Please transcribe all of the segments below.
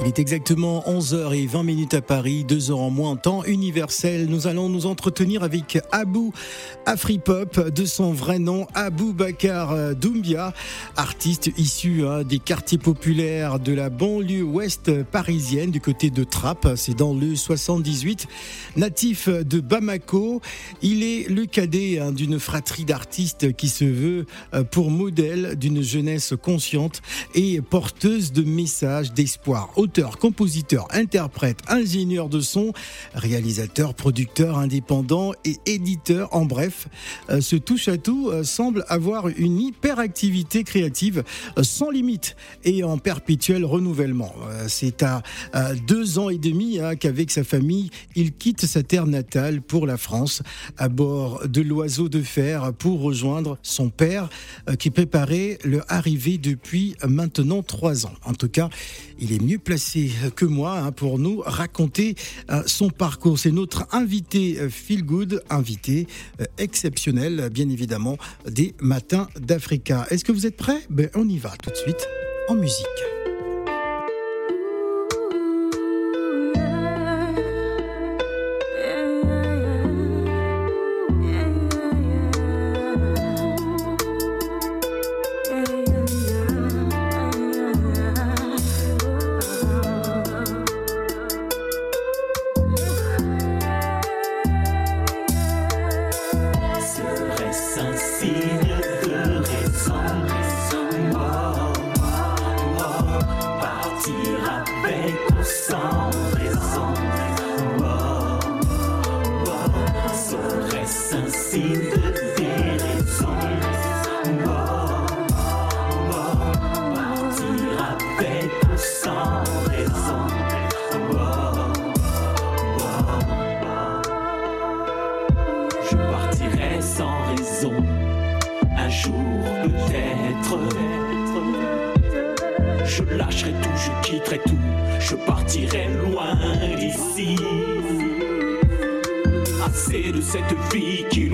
Il est exactement 11h20 minutes à Paris, 2 heures en moins en temps universel. Nous allons nous entretenir avec Abou Afripop, de son vrai nom Abou Bakar Doumbia, artiste issu hein, des quartiers populaires de la banlieue ouest parisienne, du côté de Trappes, c'est dans le 78. Natif de Bamako, il est le cadet hein, d'une fratrie d'artistes qui se veut euh, pour modèle d'une jeunesse consciente et porteuse de messages d'espoir auteur, compositeur, interprète, ingénieur de son, réalisateur, producteur indépendant et éditeur. En bref, euh, ce touche à tout euh, semble avoir une hyperactivité créative euh, sans limite et en perpétuel renouvellement. C'est à deux ans et demi hein, qu'avec sa famille, il quitte sa terre natale pour la France à bord de l'oiseau de fer pour rejoindre son père qui préparait leur arrivée depuis maintenant trois ans. En tout cas, il est mieux placé que moi hein, pour nous raconter euh, son parcours. C'est notre invité euh, Feel Good, invité euh, exceptionnel, bien évidemment, des Matins d'Africa. Est-ce que vous êtes prêts? Ben, On y va tout de suite en musique. De vie sans mort, mort, partir avec sans raison. Mort, mort. Je partirai sans raison. Un jour, peut-être, je lâcherai tout, je quitterai tout. Je partirai loin d'ici. Assez de cette vie qui.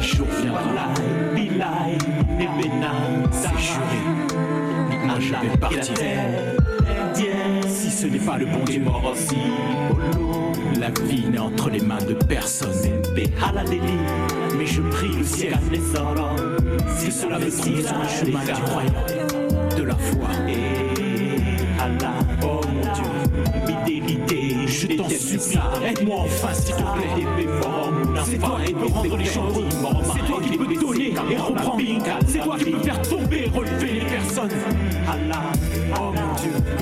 Jour viendra, Bilal et Benin, c'est juré. Un je vais partir. Si ce n'est pas le bon Dieu mort aussi, la vie n'est entre les mains de personne. Mais je prie le ciel si cela me trouve sur un chemin du croyant, de la foi. Oh mon Dieu, je t'en supplie, aide-moi enfin s'il te plaît. C'est toi qui peux rendre les C'est toi qui peux donner et reprendre. C'est toi qui peux faire tomber relever les personnes. Dieu.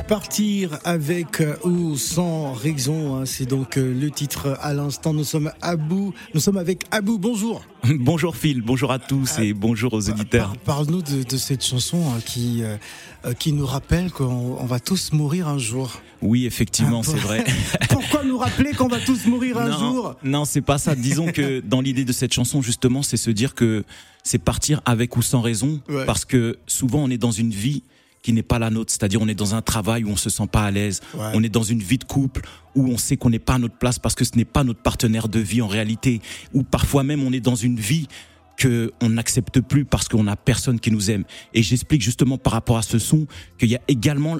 Partir avec ou sans raison, hein, c'est donc euh, le titre à l'instant. Nous sommes à bout, nous sommes avec Abou. Bonjour. bonjour Phil, bonjour à tous et bonjour aux auditeurs. Parle-nous de, de, cette chanson hein, qui euh, euh, qui nous rappelle qu'on va tous mourir un jour. Oui, effectivement, c'est vrai. Pourquoi nous rappeler qu'on va tous mourir un jour? Non, c'est pas ça. Disons que dans l'idée de cette chanson, justement, c'est se dire que c'est partir avec ou sans raison, parce que souvent on est dans une vie qui n'est pas la nôtre, c'est-à-dire on est dans un travail où on se sent pas à l'aise, on est dans une vie de couple où on sait qu'on n'est pas à notre place parce que ce n'est pas notre partenaire de vie en réalité, ou parfois même on est dans une vie que on n'accepte plus parce qu'on a personne qui nous aime. Et j'explique justement par rapport à ce son qu'il y a également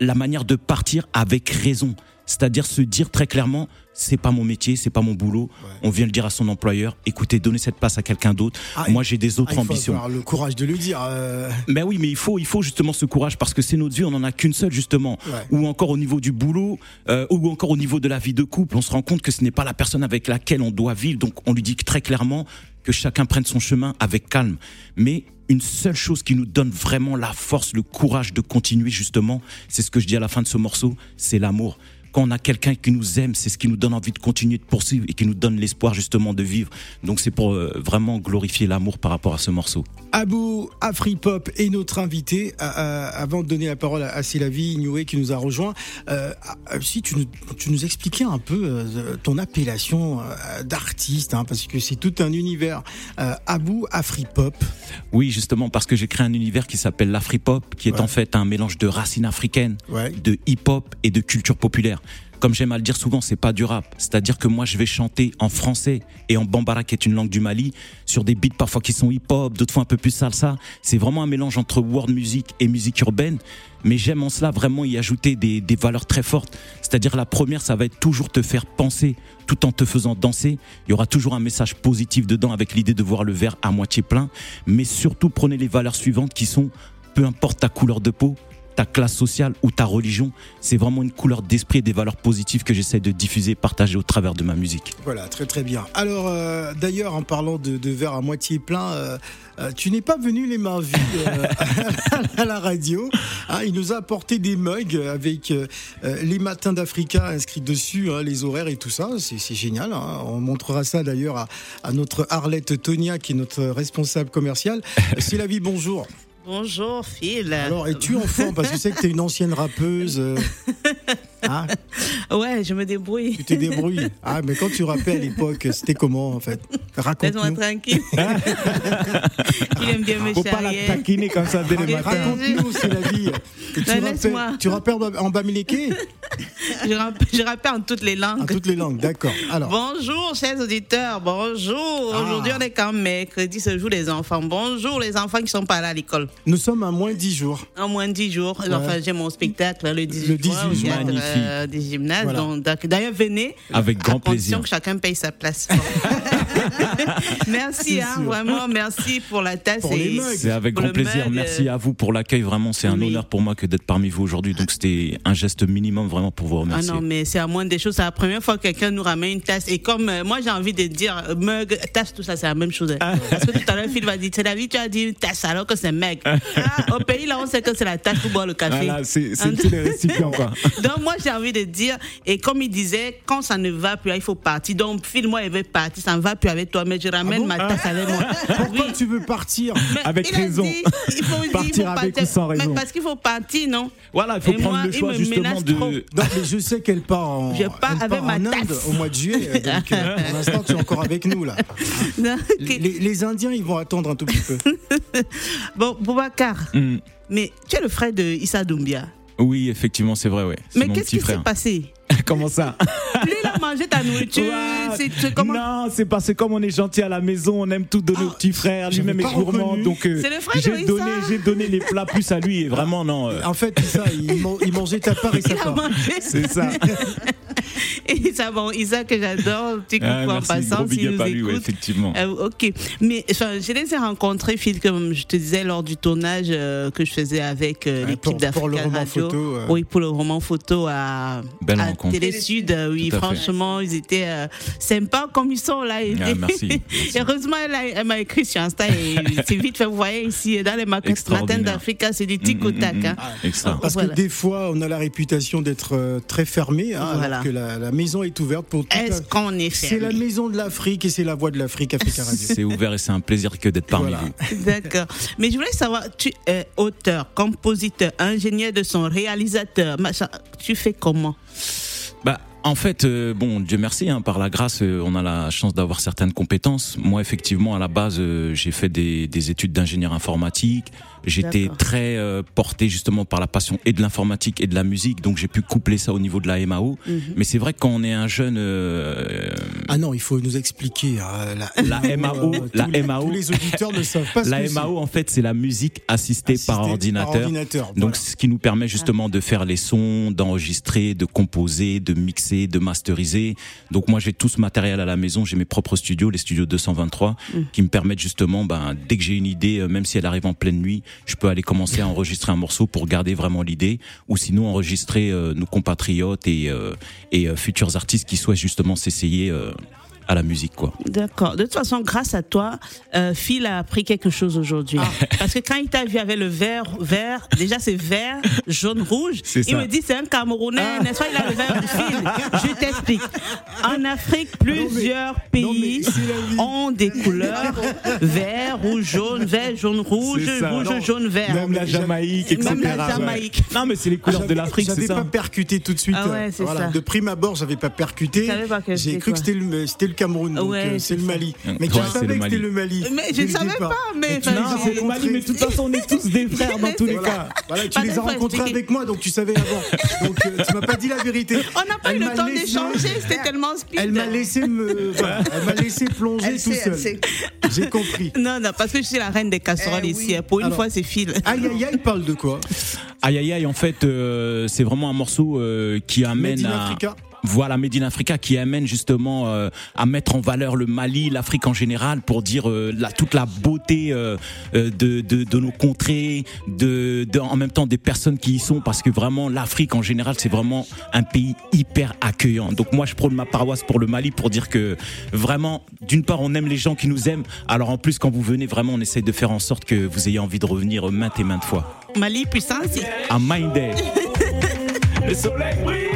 la manière de partir avec raison. C'est-à-dire se dire très clairement, c'est pas mon métier, c'est pas mon boulot. On vient le dire à son employeur. Écoutez, donnez cette place à quelqu'un d'autre. Ah, Moi, j'ai des autres ah, il faut ambitions. Avoir le courage de le dire. Euh... Ben oui, mais il faut, il faut justement ce courage parce que c'est notre vie. On en a qu'une seule justement. Ou encore au niveau du boulot, euh, ou encore au niveau de la vie de couple, on se rend compte que ce n'est pas la personne avec laquelle on doit vivre. Donc, on lui dit très clairement que chacun prenne son chemin avec calme. Mais une seule chose qui nous donne vraiment la force, le courage de continuer justement, c'est ce que je dis à la fin de ce morceau, c'est l'amour quand on a quelqu'un qui nous aime, c'est ce qui nous donne envie de continuer de poursuivre et qui nous donne l'espoir justement de vivre. Donc c'est pour euh, vraiment glorifier l'amour par rapport à ce morceau. Abou Afripop est notre invité. avant de donner la parole à Silavi Inoué qui nous a rejoint, euh, si tu nous, tu nous expliquais un peu euh, ton appellation d'artiste, hein, parce que c'est tout un univers. Abou Afripop. Oui, justement parce que j'ai créé un univers qui s'appelle l'Afripop, qui est en fait un mélange de racines africaines, de hip-hop et de culture populaire comme j'aime à le dire souvent, c'est pas du rap. C'est-à-dire que moi, je vais chanter en français et en bambara, qui est une langue du Mali, sur des beats parfois qui sont hip-hop, d'autres fois un peu plus salsa. C'est vraiment un mélange entre world music et musique urbaine. Mais j'aime en cela vraiment y ajouter des, des valeurs très fortes. C'est-à-dire la première, ça va être toujours te faire penser tout en te faisant danser. Il y aura toujours un message positif dedans avec l'idée de voir le verre à moitié plein. Mais surtout, prenez les valeurs suivantes qui sont peu importe ta couleur de peau, ta classe sociale ou ta religion. C'est vraiment une couleur d'esprit et des valeurs positives que j'essaie de diffuser, partager au travers de ma musique. Voilà, très très bien. Alors, euh, d'ailleurs, en parlant de, verre à moitié plein, euh, euh, tu n'es pas venu les mains vides à la radio. Hein. il nous a apporté des mugs avec les matins d'Africa inscrits dessus, hein, les horaires et tout ça. C'est génial. Hein. On montrera ça d'ailleurs à, à, notre Arlette Tonia, qui est notre responsable commercial. C'est la vie, bonjour. Bonjour Phil. Alors, es-tu en forme Parce que je sais que tu es une ancienne rappeuse. Hein ouais, je me débrouille. Tu te débrouilles. Ah, mais quand tu rappelles à l'époque, c'était comment en fait? Raconte-nous. Laisse-moi tranquille. Il aime bien me Faut pas la taquiner comme ça dès le matin. Raconte-nous, c'est la vie. Tu, rappelles, tu rappelles en bamileke? Je, rappelle, je rappelle en toutes les langues. En toutes les langues, d'accord. Alors. Bonjour, chers auditeurs. Bonjour. Ah. Aujourd'hui, on est quand mercredi, ce jour des enfants. Bonjour, les enfants qui sont pas là à l'école. Nous sommes à moins 10 jours. En moins 10 jours. Enfin, j'ai mon spectacle le 18, le 18 juin euh, des gymnases. D'ailleurs, venez. Avec grand plaisir. que chacun paye sa place. merci, hein, vraiment, merci pour la tasse. C'est avec grand plaisir. Merci à vous pour l'accueil. Vraiment, c'est un honneur pour moi que d'être parmi vous aujourd'hui. Donc, c'était un geste minimum vraiment pour vous remercier. Ah non, mais c'est à moins des choses. C'est la première fois que quelqu'un nous ramène une tasse. Et comme euh, moi, j'ai envie de dire mug, tasse, tout ça, c'est la même chose. Hein. Parce que tout à l'heure, Phil va dire, c'est la vie, tu as dit tasse alors que c'est mug. Ah, au pays, là, on sait que c'est la tasse pour boire le café. Voilà, c'est les récipients, quoi. Donc, moi, j'ai envie de dire, et comme il disait, quand ça ne va plus, il faut partir. Donc, Phil, moi, il veut partir, ça ne va plus avec toi, mais je ramène ah ma tasse avec moi. Pourquoi tu veux partir Avec raison. il faut partir avec ou sans raison. Mais parce qu'il faut partir, non Voilà, il faut prendre le choix justement de. Donc, je sais qu'elle part en, je pars avec ma Inde au mois de juillet. Donc, euh, pour l'instant, tu es encore avec nous là. les, les, Indiens, ils vont attendre un tout petit peu. bon, Boubacar, mm. mais tu es le frère de Issa Doumbia? Oui, effectivement, c'est vrai, ouais. Mais qu'est-ce qui s'est passé? Comment ça? Il ta nourriture. comment... Non, c'est parce que comme on est gentil à la maison, on aime tout donner oh, au petit frère. Lui-même est gourmand. Donc, euh, j'ai donné, j'ai donné les plats plus à lui. Et vraiment, non. Euh. En fait, ça, il, mangeait ta part et sa part. C'est ça. et ça, bon, Isaac, que j'adore, petit coucou ah, en passant. si nous lui, ouais, effectivement. Euh, ok. Mais enfin, je les ai rencontrés, Phil, comme je te disais, lors du tournage euh, que je faisais avec euh, l'équipe d'Africa Radio. Photo, oui, pour le roman photo à, à Télé Sud. oui, franchement, ils étaient sympas comme ils sont là. Ah, merci, Heureusement, elle, m'a écrit sur Insta et c'est vite fait. Vous voyez ici, dans les matins d'Africa, c'est du tic au tac. Mm, mm, mm, hein. Parce que des fois, on a la réputation d'être très fermé, hein, alors que la, la maison est ouverte pour tout. Est-ce qu'on est C'est la maison de l'Afrique et c'est la voix de l'Afrique, Africa Radio. C'est ouvert et c'est un plaisir que d'être parmi vous. D'accord. Mais je voulais savoir, tu es auteur, compositeur, ingénieur de son, réalisateur. Tu fais comment? Bah, en fait, euh, bon, Dieu merci, hein, par la grâce, euh, on a la chance d'avoir certaines compétences. Moi, effectivement, à la base, euh, j'ai fait des, des études d'ingénieur informatique. J'étais très euh, porté justement par la passion et de l'informatique et de la musique, donc j'ai pu coupler ça au niveau de la MAO. Mhm. Mais c'est vrai que quand on est un jeune, euh, ah non, il faut nous expliquer hein, la, la, MAO, la MAO. les auditeurs ne savent pas. Ce la MAO en fait c'est la musique assistée, par, ordinateur. Donc ce qui nous permet justement de faire les sons, d'enregistrer, de composer, de mixer, de masteriser. Donc moi j'ai tout ce matériel à la maison, j'ai mes propres studios, les studios 223, mm. qui me permettent justement, ben, dès que j'ai une idée, euh, même si elle arrive en pleine nuit, je peux aller commencer à enregistrer un morceau pour garder vraiment l'idée, ou sinon enregistrer euh, nos compatriotes et, euh, et futurs artistes qui souhaitent justement s'essayer à la musique, quoi. D'accord. De toute façon, grâce à toi, euh, Phil a appris quelque chose aujourd'hui. Ah. Parce que quand il t'a vu avec le vert, vert, déjà c'est vert, jaune, rouge. Il me dit c'est un Camerounais, ah. n'est-ce pas? Il a le vert du Phil. Je t'explique. En Afrique, plusieurs pays ont des couleurs vert, rouge, jaune, vert, jaune, rouge, rouge, jaune, vert. Même la Jamaïque, etc. Même la Jamaïque. Non, mais c'est les couleurs de l'Afrique, c'est ça. J'avais pas percuté tout de suite. Ah ouais, voilà. De prime abord, j'avais pas percuté. J'ai cru que c'était le le Cameroun, donc euh, c'est le Mali. Mais tu savais que c'était le Mali. Mais je ne savais pas, mais. Non, c'est le Mali, mais de toute façon, on est tous des frères dans tous les cas. Voilà, tu les as rencontrés avec moi, donc tu savais avant. Donc euh, tu m'as pas dit la vérité. On n'a pas eu le temps d'échanger, c'était tellement speed. Elle m'a laissé me. Elle m'a laissé plonger tout seul. J'ai compris. Non, non, parce que je suis la reine des casseroles eh ici. Pour une fois, c'est fil. Aïe, aïe, aïe, parle de quoi? Aïe, aïe, aïe, en fait, euh, c'est vraiment un morceau qui amène à. Voilà, Medina Africa qui amène justement euh, à mettre en valeur le Mali, l'Afrique en général, pour dire euh, la, toute la beauté euh, de, de, de, nos contrées, de, de, en même temps des personnes qui y sont, parce que vraiment l'Afrique en général c'est vraiment un pays hyper accueillant. Donc moi je prône ma paroisse pour le Mali pour dire que vraiment, d'une part on aime les gens qui nous aiment, alors en plus quand vous venez vraiment on essaye de faire en sorte que vous ayez envie de revenir maintes et maintes fois. Mali puissance. À le soleil brille.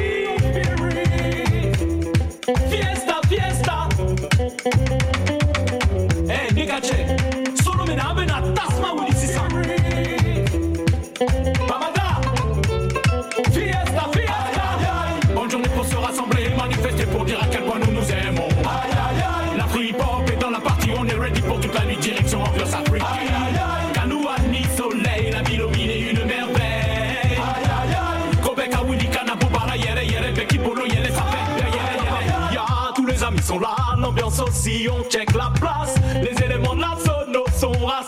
Sont là, l'ambiance aussi, on check la place. Les éléments nationaux sont rassemblés.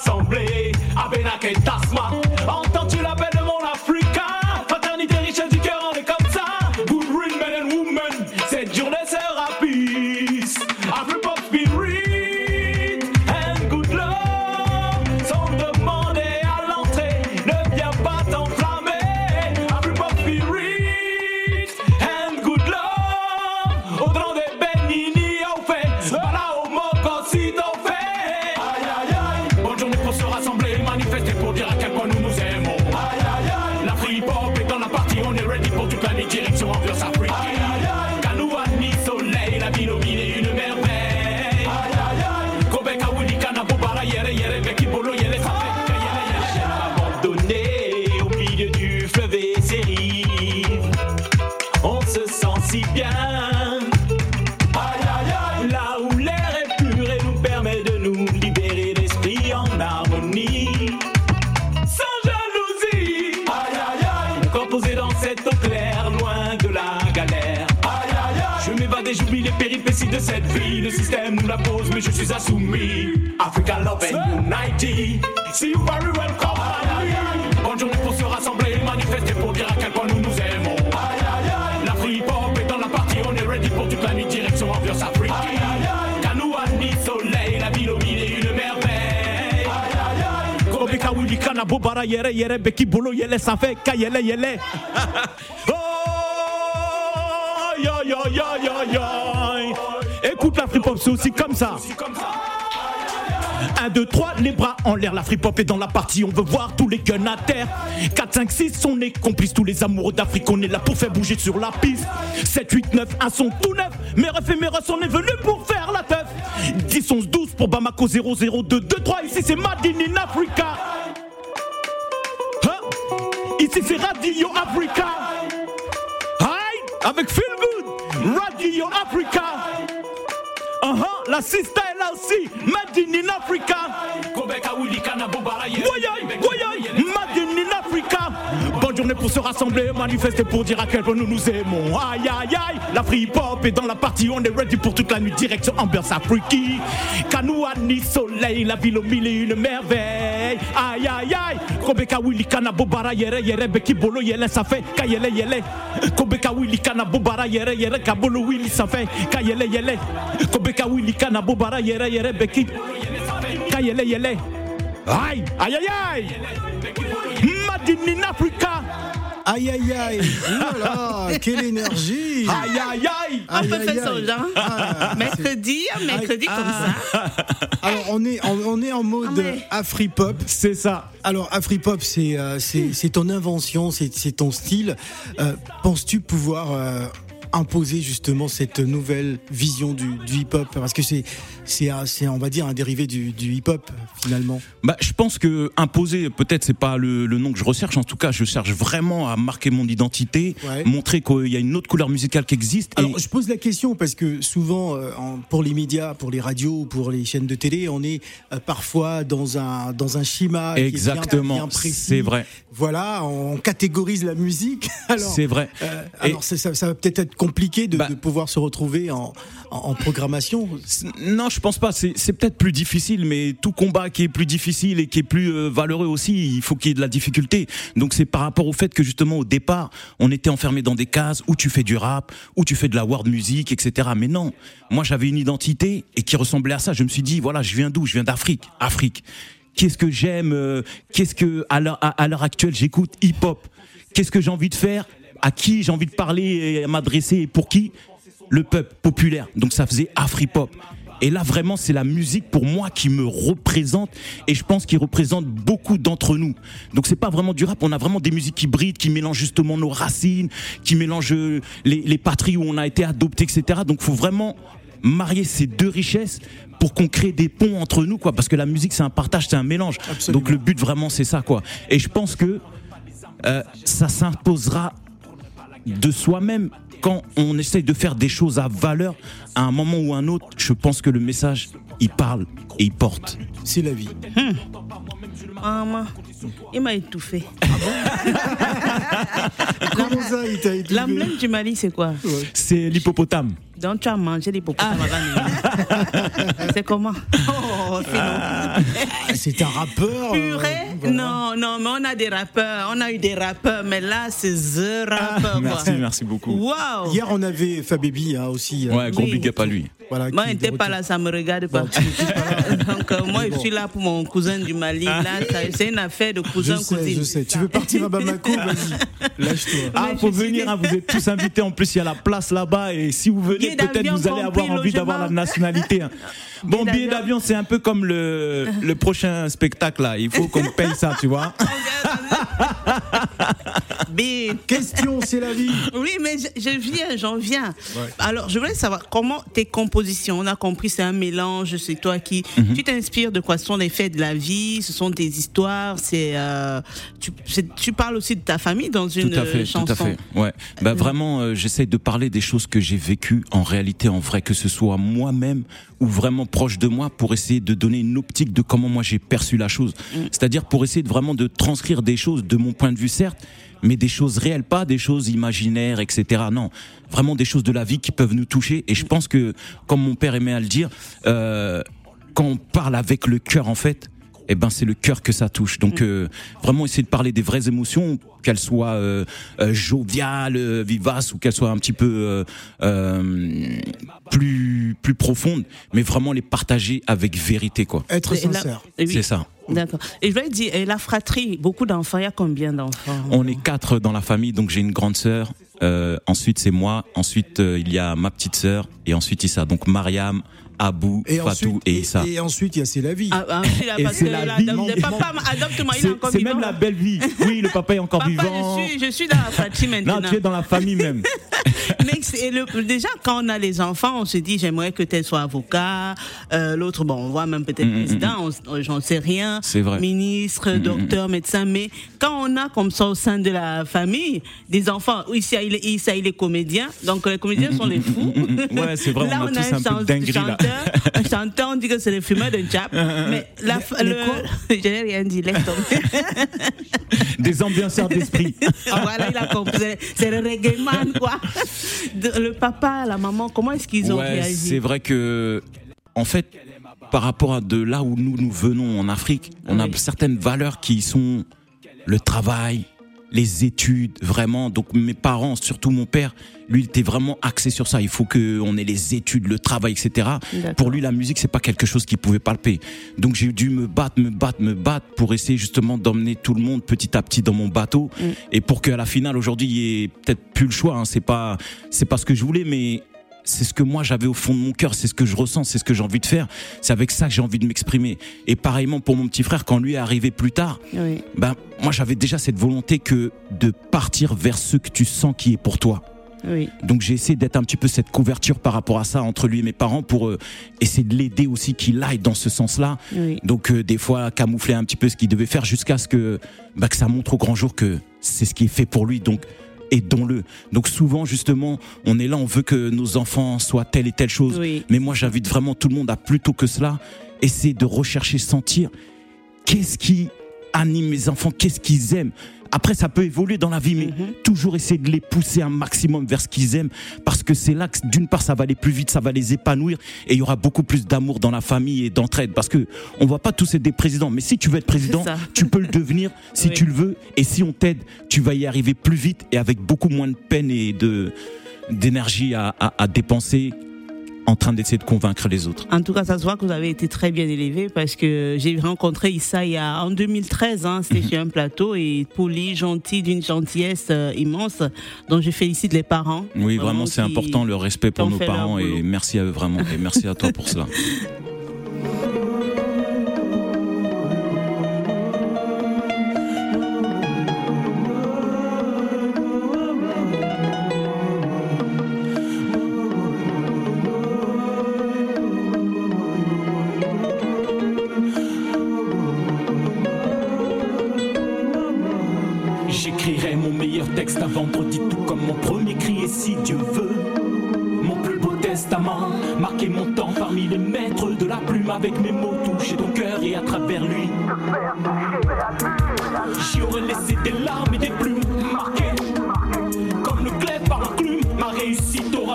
Mais je suis insoumis. Africa love and unity. See you very welcome. Aïe aïe aïe, bonne journée pour se rassembler, manifester pour dire à quel point nous nous aimons. Aïe aïe aïe, la free pop est dans la partie, on est ready pour toute la nuit, direction ambiance Afrique. Aïe aïe aïe, Kanoua ni soleil, la ville au milieu, une merveille. Aïe aïe aïe, Kobeka Willy Kanabo Bara Yere Yere Beki Bolo Yele ça fait ka yele yele. Oh yo yo yo yo yo. C'est aussi comme ça. 1, 2, 3, les bras en l'air, la free pop est dans la partie, on veut voir tous les guns à terre. 4, 5, 6, on est complices, tous les amoureux d'Afrique, on est là pour faire bouger sur la piste. 7, 8, 9, un son tout neuf, mes refs et mes refs, on est venus pour faire la teuf. 10, 11, 12 pour Bamako 0, 0, 2, 2, 3, ici c'est Made in Africa. Hein? Ici c'est Radio Africa. Aïe, avec Feel Good, Radio Africa. Uh-huh, la sister est là aussi, Made in Africa. Pour se rassembler, manifester pour dire à quel point nous nous aimons. Aïe aïe aïe, la free pop est dans la partie, on est ready pour toute la nuit, direction ambiance afriki. Kanoua ni soleil, la ville au milieu, une merveille. Aïe aïe aïe, Kobeka Willy Bobara Yere Yere Beki Bolo Yele ça fait Kayele Yele. Kobeka Willy Kana Bobara Yere Yere Kabolo Willy ça fait Kayele Yele. Kobeka Willy Kana Bobara Yere Yere Beki Kayele Yele. Aïe aïe aïe. Made in Africa. Aïe aïe aïe Voilà, quelle énergie Aïe aïe aïe On peut faire ça genre ah, mercredi, mercredi comme ça. Alors on est, on, est en mode ah, Afri-pop. C'est ça. Alors Afri-pop, c'est euh, c'est ton invention, c'est ton style. Euh, penses-tu pouvoir euh, imposer justement cette nouvelle vision du, hip-hop? Parce que c'est, c'est, on va dire, un dérivé du, hip-hop finalement. Bah, je pense que imposer, peut-être, c'est pas le, nom que je recherche. En tout cas, je cherche vraiment à marquer mon identité, montrer qu'il y a une autre couleur musicale qui existe. Alors, je pose la question parce que souvent, euh, pour les médias, pour les radios, pour les chaînes de télé, on est euh, parfois dans un dans un schéma. Exactement. C'est vrai. Voilà, on catégorise la musique. C'est vrai. Euh, alors, ça, ça, va peut-être être compliqué bah. de, pouvoir se retrouver en, en, programmation Non, je pense pas. C'est peut-être plus difficile, mais tout combat qui est plus difficile et qui est plus euh, valeureux aussi, il faut qu'il y ait de la difficulté. Donc c'est par rapport au fait que justement au départ, on était enfermé dans des cases où tu fais du rap, où tu fais de la world music, etc. Mais non, moi j'avais une identité et qui ressemblait à ça. Je me suis dit, voilà, je viens d'où? Je viens d'Afrique. Afrique. Qu'est-ce que j'aime euh, Qu'est-ce que à l'heure actuelle j'écoute hip-hop? Qu'est-ce que j'ai envie de faire? À qui j'ai envie de parler et m'adresser? Et pour qui? Le peuple populaire. Donc ça faisait Afri-pop. Et là, vraiment, c'est la musique pour moi qui me représente et je pense qu'il représente beaucoup d'entre nous. Donc c'est pas vraiment du rap, on a vraiment des musiques hybrides qui mélangent justement nos racines, qui mélangent les, les patries où on a été adopté, etc. Donc faut vraiment marier ces deux richesses pour qu'on crée des ponts entre nous, quoi. Parce que la musique, c'est un partage, c'est un mélange. Donc le but vraiment, c'est ça, quoi. Et je pense que euh, ça s'imposera de soi-même quand on essaye de faire des choses à valeur, à un moment ou un autre, je pense que le message, il parle et il porte. C'est la vie. Hmm. Il m'a étouffé. Ah Comment ça, il t'a étouffé L'emblème du Mali, c'est quoi C'est l'hippopotame. Donc tu as mangé l'hippopotame ah. C'est comment oh, ah, C'est un rappeur. Euh, Purée Non, non, mais on a des rappeurs. On a eu des rappeurs, mais là, c'est The rappeur. merci, merci beaucoup. Wow. Hier, on avait Fabibi hein, aussi. Euh, ouais, gros big up à lui. Voilà, moi, il n'était pas là, ça me regarde pas. Donc, euh, moi, je suis là pour mon cousin du Mali. Là, c'est une affaire de cousin-cousine. Je sais, Tu veux partir à Bamako Vas-y, lâche-toi. Ah, faut venir, hein, vous êtes tous invités. En plus, il y a la place là-bas. Et si vous venez, peut-être vous allez avoir envie d'avoir la nationalité. Hein. Bon, billet d'avion, c'est un peu comme le, le prochain spectacle là. Il faut qu'on paye ça, tu vois. Question, c'est la vie. Oui, mais je, viens, j'en viens. Alors, je voulais savoir comment tes compositions, on a compris, c'est un mélange, c'est toi qui. Mhm. Tu t'inspires de quoi? Ce sont les faits de la vie, ce sont des histoires, c'est. Euh, tu, tu, parles aussi de ta famille dans une tout à fait, chanson. Tout à fait, ouais. Bah, mhm. Vraiment, euh, j'essaye de parler des choses que j'ai vécues en réalité, en vrai, que ce soit moi-même ou vraiment proche de moi pour essayer de donner une optique de comment moi j'ai perçu la chose. Mm. C'est-à-dire pour essayer de vraiment de transcrire des choses de mon point de vue certes, mais des choses réelles, pas des choses imaginaires, etc. Non, vraiment des choses de la vie qui peuvent nous toucher. Et je pense que, comme mon père aimait à le dire, euh, quand on parle avec le cœur, en fait, eh ben c'est le cœur que ça touche. Donc mm. euh, vraiment essayer de parler des vraies émotions, qu'elles soient euh, euh joviales, euh, vivaces ou qu'elles soient un petit peu plus plus profondes, mais vraiment les partager avec vérité quoi. Être sincère. C'est ça. D'accord. Et je voulais dire, et la fratrie, beaucoup d'enfants, il y a combien d'enfants? On est quatre dans la famille, donc j'ai une grande sœur. ensuite c'est moi. Ensuite il y a ma petite sœur et ensuite Issa. Donc Mariam, Abou, Fatou et Issa. Et, ensuite, il y a C'est la vie. Ah, ah, c'est la vie. Le papa adopte-moi, il est encore C'est même la belle vie. Oui, le papa est encore papa, vivant. Je suis, je suis dans la famille maintenant. Non, tu es dans la famille même. Mais le, déjà, quand on a les enfants, on se dit, j'aimerais que tel soit avocat. Euh, L'autre, bon, on voit même peut-être mm, mm, président, mm, j'en sais rien. C'est vrai. Ministre, docteur, médecin. Mais quand on a comme ça au sein de la famille des enfants, ici, il est, ici, il est comédien, donc les comédiens sont les fous. Ouais, c'est vrai. Là, on, a, un, chanteur, un chanteur, on dit que c'est le fumeur d'un chap. mais la, le, je n'ai rien dit, laisse tomber. Des ambianceurs d'esprit. Ah, voilà, il a compris. C'est le reggae man, quoi. Le papa, la maman, comment est-ce qu'ils ont réagi C'est vrai que, en fait, par rapport à de là où nous nous venons en Afrique, on a certaines valeurs qui sont le travail, les études, vraiment. Donc mes parents, surtout mon père, lui, il était vraiment axé sur ça. Il faut que on ait les études, le travail, etc. Pour lui, la musique, c'est pas quelque chose qu'il pouvait palper. Donc j'ai dû me battre, me battre, me battre pour essayer justement d'emmener tout le monde petit à petit dans mon bateau. Mm. Et pour qu'à la finale, aujourd'hui, il y ait peut-être plus le choix. Hein. C'est pas, c'est pas ce que je voulais, mais c'est ce que moi j'avais au fond de mon cœur, c'est ce que je ressens, c'est ce que j'ai envie de faire. C'est avec ça que j'ai envie de m'exprimer. Et pareillement pour mon petit frère, quand lui est arrivé plus tard, ben moi j'avais déjà cette volonté que de partir vers ce que tu sens qui est pour toi. Donc j'ai essayé d'être un petit peu cette couverture par rapport à ça entre lui et mes parents pour euh, essayer de l'aider aussi qu'il aille dans ce sens-là. Donc euh, des fois camoufler un petit peu ce qu'il devait faire jusqu'à ce que, bah, que ça montre au grand jour que c'est ce qui est fait pour lui. Donc aidons-le. Donc souvent, justement, on est là, on veut que nos enfants soient telle et telle chose. Mais moi, j'invite vraiment tout le monde à plutôt que cela, essayer de rechercher, sentir qu'est-ce qui anime mes enfants, qu'est-ce qu'ils aiment. Après, ça peut évoluer dans la vie, mais mhm. toujours essayer de les pousser un maximum vers ce qu'ils aiment, parce que c'est là que, d'une part, ça va aller plus vite, ça va les épanouir, et il y aura beaucoup plus d'amour dans la famille et d'entraide, parce que on va pas tous être des présidents, mais si tu veux être président, tu peux le devenir si tu le veux, et si on t'aide, tu vas y arriver plus vite et avec beaucoup moins de peine et de d'énergie à, à dépenser en train d'essayer de convaincre les autres. En tout cas, ça se voit que vous avez été très bien élevé parce que j'ai rencontré Issa il y a, en 2013, hein, c'était mhm. sur un plateau et poli, gentil, d'une gentillesse euh, immense. Donc je félicite les parents. Oui, vraiment, c'est important le respect pour nos parents et merci à eux vraiment et merci à toi pour cela.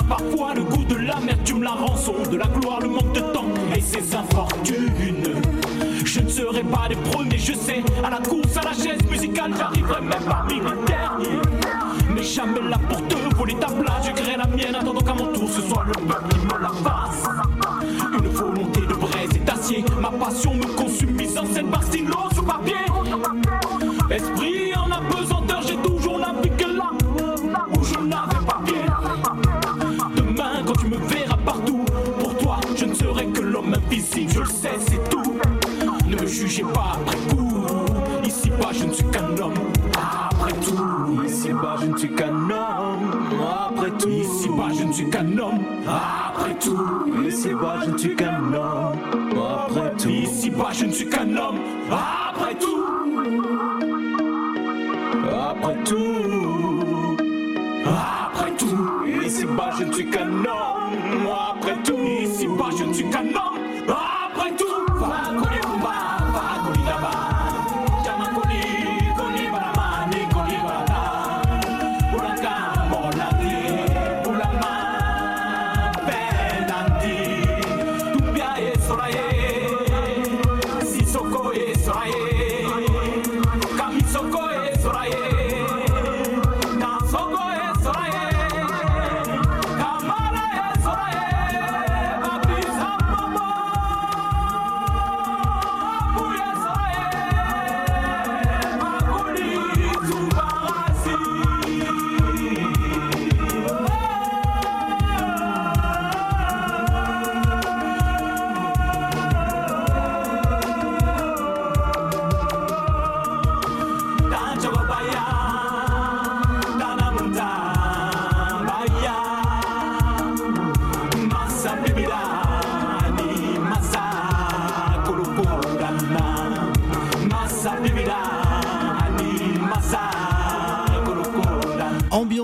Parfois le goût de l'amertume, la rançon, de la gloire, le manque de temps et ses infortunes. Je ne serai pas les premiers, je sais, à la course, à la chaise musicale, j'arriverai même parmi les derniers. Mais jamais là pour te voler ta place, je crée la mienne, attendant qu'à mon tour ce soit le peuple tout, ici-bas, je ne suis qu'un homme. Après tout, ici-bas, je ne suis qu'un homme.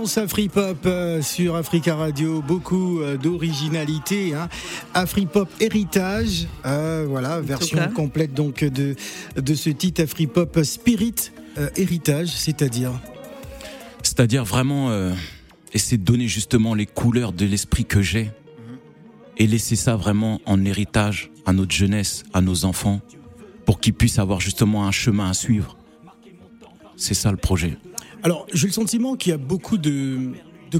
Ambiance Afri-Pop euh, sur Africa Radio, beaucoup euh, d'originalité. Hein. Afri-Pop Héritage, euh, voilà, version complète donc de, de ce titre Afri-Pop Spirit Héritage, c'est-à-dire C'est-à-dire vraiment essayer de donner justement les couleurs de l'esprit que j'ai et laisser ça vraiment en héritage à notre jeunesse, à nos enfants, pour qu'ils puissent avoir justement un chemin à suivre. C'est ça le projet. Alors, j'ai le sentiment qu'il y a beaucoup de,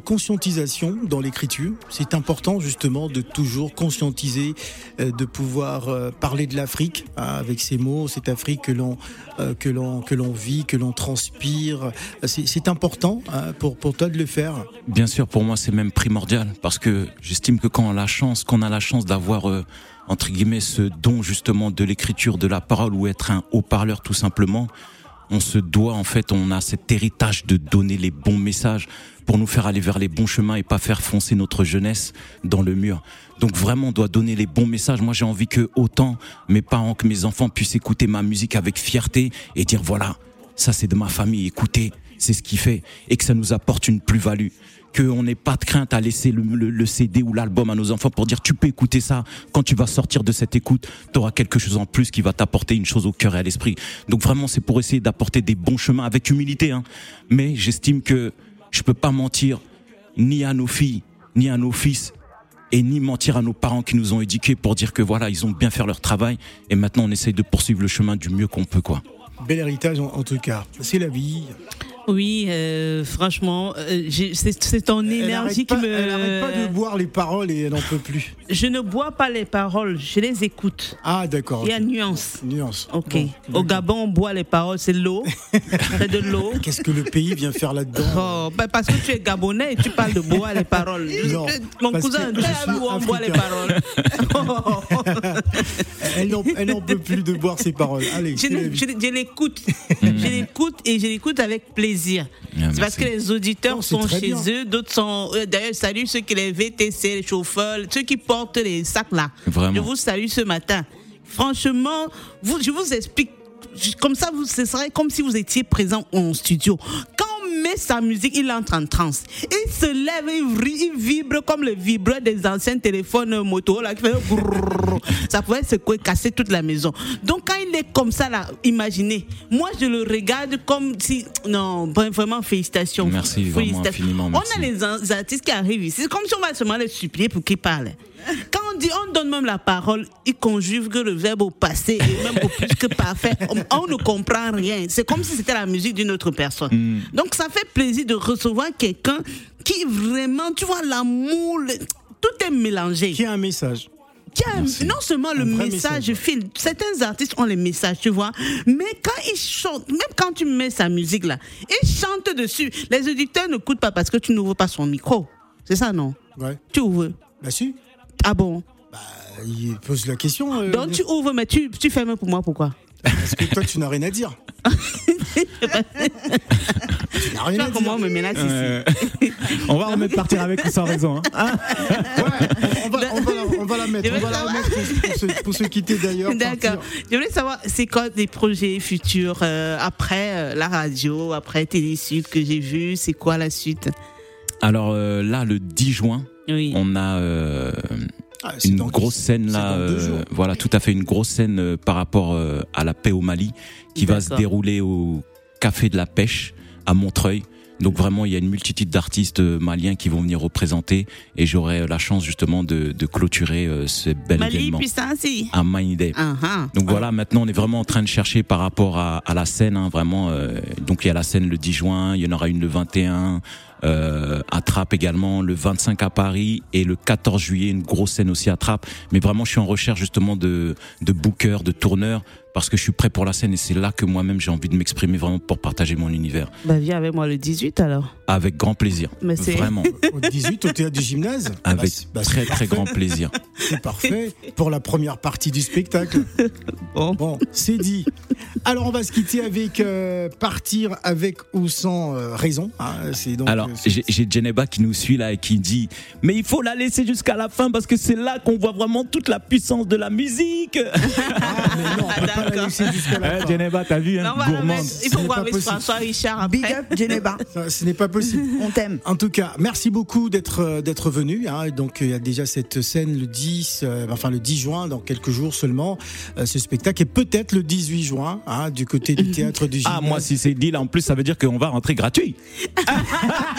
conscientisation dans l'écriture. C'est important justement de toujours conscientiser, euh, de pouvoir euh, parler de l'Afrique hein, avec ces mots, cette Afrique que l'on euh, que l'on que l'on vit, que l'on transpire. C'est important hein, pour pour toi de le faire. Bien sûr, pour moi c'est même primordial parce que j'estime que quand on a la chance, qu'on a la chance d'avoir entre guillemets ce don justement de l'écriture, de la parole ou être un haut-parleur tout simplement on se doit en fait, on a cet héritage de donner les bons messages pour nous faire aller vers les bons chemins et pas faire foncer notre jeunesse dans le mur. Donc vraiment, on doit donner les bons messages. Moi, j'ai envie que autant mes parents que mes enfants puissent écouter ma musique avec fierté et dire voilà, ça c'est de ma famille, écoutez, c'est ce qui fait et que ça nous apporte une plus-value qu'on n'ait pas de crainte à laisser le, CD ou l'album à nos enfants pour dire tu peux écouter ça. Quand tu vas sortir de cette écoute, tu auras quelque chose en plus qui va t'apporter une chose au cœur et à l'esprit. Donc vraiment, c'est pour essayer d'apporter des bons chemins avec humilité. Hein. Mais j'estime que je peux pas mentir ni à nos filles, ni à nos fils, et ni mentir à nos parents qui nous ont éduqués pour dire que voilà, ils ont bien fait leur travail et maintenant on essaye de poursuivre le chemin du mieux qu'on peut quoi. Bel héritage en tout cas. C'est la vie. Oui, euh, franchement, euh, c'est ton énergie qui me. Elle n'arrête pas de boire les paroles et elle n'en peut plus. Je ne bois pas les paroles, je les écoute. Ah, d'accord. Il y a nuance. Nuance. Ok. Au Gabon, on boit les paroles, c'est l'eau. c'est de l'eau. Qu'est-ce que le pays vient faire là-dedans oh, bah, Parce que tu es Gabonais et tu parles de boire les paroles. Non, Mon cousin, tu où on boit les paroles Elle n'en peut plus de boire ses paroles. Allez, je l'écoute. je l'écoute et je l'écoute avec plaisir. Ah, c'est parce que les auditeurs sont chez eux, d'autres sont. Euh, d'ailleurs, salut ceux qui les VTC, les chauffeurs, ceux qui portent les sacs là. Je vous salue ce matin. Franchement, vous, je vous explique. Comme ça, vous, ce serait comme si vous étiez présent en studio. Quand met sa musique, il entre en transe. Il se lève, il, vibre comme le vibreur des anciens téléphones moto là, qui fait ça pouvait se casser toute la maison. Donc quand il est comme ça là, imaginez, moi je le regarde comme si non, vraiment félicitations. Merci, félicitations. Vraiment On a les artistes qui arrivent ici, c'est comme si on va seulement les supplier pour qu'ils parlent. Quand dit, on donne même la parole, il conjugue le verbe au passé et même au plus que parfait. On, ne comprend rien. C'est comme si c'était la musique d'une autre personne. Hmm. Donc ça fait plaisir de recevoir quelqu'un qui vraiment, tu vois, l'amour, tout est mélangé. Qui a un message. Qui a, non seulement le message, file. Certains artistes ont les messages, tu vois. Mais quand ils chantent, même quand tu mets sa musique là, ils chantent dessus. Les auditeurs ne coûtent pas parce que tu n'ouvres pas son micro. C'est ça, non? Ouais. Tu ouvres. Bah si. Ah bon Bah, il pose la question. Euh, Donc tu ouvres, mais tu, tu fermes pour moi, pourquoi Parce que toi, tu n'as rien à dire. tu n'as rien à dire. Comment on me menace ici On va remettre partir avec ou sans raison. Hein. ouais, on va, on, va la, on va, la, mettre. On va la mettre pour, se, pour, se, quitter d'ailleurs. D'accord. Je voulais savoir, c'est quoi des projets futurs euh, après euh, la radio, après Télésud que j'ai vu C'est quoi la suite? Alors là, le 10 juin, on a euh, ah, une grosse scène là, euh, voilà, tout à fait une grosse scène euh, par rapport à la paix au Mali qui va se dérouler au Café de la Pêche à Montreuil. Donc vraiment, il y a une multitude d'artistes maliens qui vont venir représenter et j'aurai la chance justement de, de clôturer ce bel Mali, événement. Puis à Maïdé. Uh-huh. Donc voilà, maintenant on est vraiment en train de chercher par rapport à, à la scène, hein, vraiment. donc il y a la scène le 10 juin, il y en aura une le 21, euh, à Trappes également, le 25 à Paris et le 14 juillet une grosse scène aussi à Trappes. Mais vraiment, je suis en recherche justement de, de bookers, de tourneurs parce que je suis prêt pour la scène et c'est là que moi-même j'ai envie de m'exprimer vraiment pour partager mon univers. Bah viens avec moi le 18 alors. Avec grand plaisir. Mais vraiment. Au 18 au théâtre du gymnase? Avec bah, bah, très très grand plaisir. C'est parfait pour la première partie du spectacle. Bon, bon c'est dit. Alors on va se quitter avec euh, partir avec ou sans euh, raison. Hein, c'est donc. Alors j'ai Geneba qui nous suit là et qui dit mais il faut la laisser jusqu'à la fin parce que c'est là qu'on voit vraiment toute la puissance de la musique. Ah, mais non, pas la laisser jusqu'à la eh, Geneva, t'as vu, hein, gourmande. Il faut voir avec François Richard après. Big up, Geneva. Ce n'est pas possible. On t'aime. En tout cas, merci beaucoup d'être euh, d'être venu. Hein. Donc, il y a déjà cette scène le 10, euh, enfin le 10 juin, dans quelques jours seulement, euh, ce spectacle. Et peut-être le 18 juin, hein, du côté du théâtre du Gymnase. Ah, moi, si c'est dit là, en plus, ça veut dire qu'on va rentrer gratuit.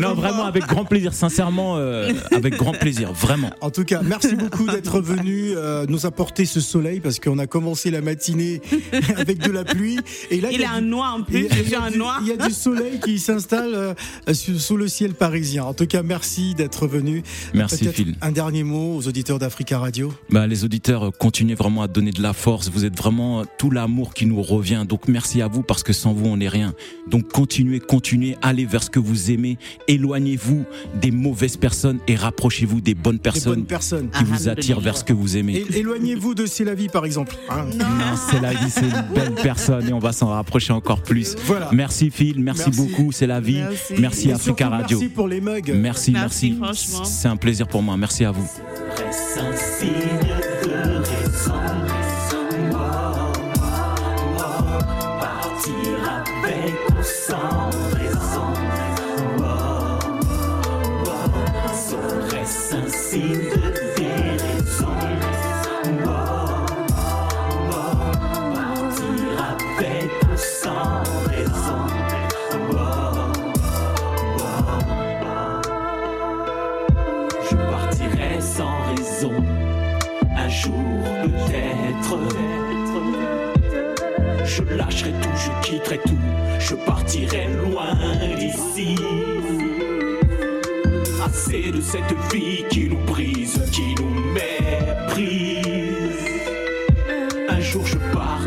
non, vraiment avec grand plaisir, sincèrement, euh, avec grand plaisir, vraiment. En tout cas, merci beaucoup d'être venu euh, nous apporter ce soleil parce qu'on a commencé la matinée avec de la pluie et là il, y a, un noir en plus. Il y, a, du, il y a du soleil qui s'installe euh, sous, le ciel parisien. En tout cas, merci d'être venu. Merci Phil. Un dernier mot aux auditeurs d'Africa Radio. Bah, les auditeurs, continuez vraiment à donner de la force. Vous êtes vraiment tout l'amour qui nous revient. Donc merci à vous parce que sans vous on n'est rien. Donc continuez, continuez, allez vers ce que vous aimez. Éloignez-vous des mauvaises personnes et rapprochez-vous des bonnes personnes, personnes. qui vous attirent vers ce que vous aimez. Éloignez-vous de C'est la vie, par exemple. Hein. non, C'est la vie, c'est une belle personne et on va s'en rapprocher encore plus. Voilà. Merci Phil, merci, beaucoup, C'est la vie. Merci, Africa Radio. Merci pour les mugs. Merci, merci. C'est un plaisir pour moi. Merci à vous. Je partirai loin d'ici. Assez de cette vie qui nous brise, qui nous méprise. Un jour je partirai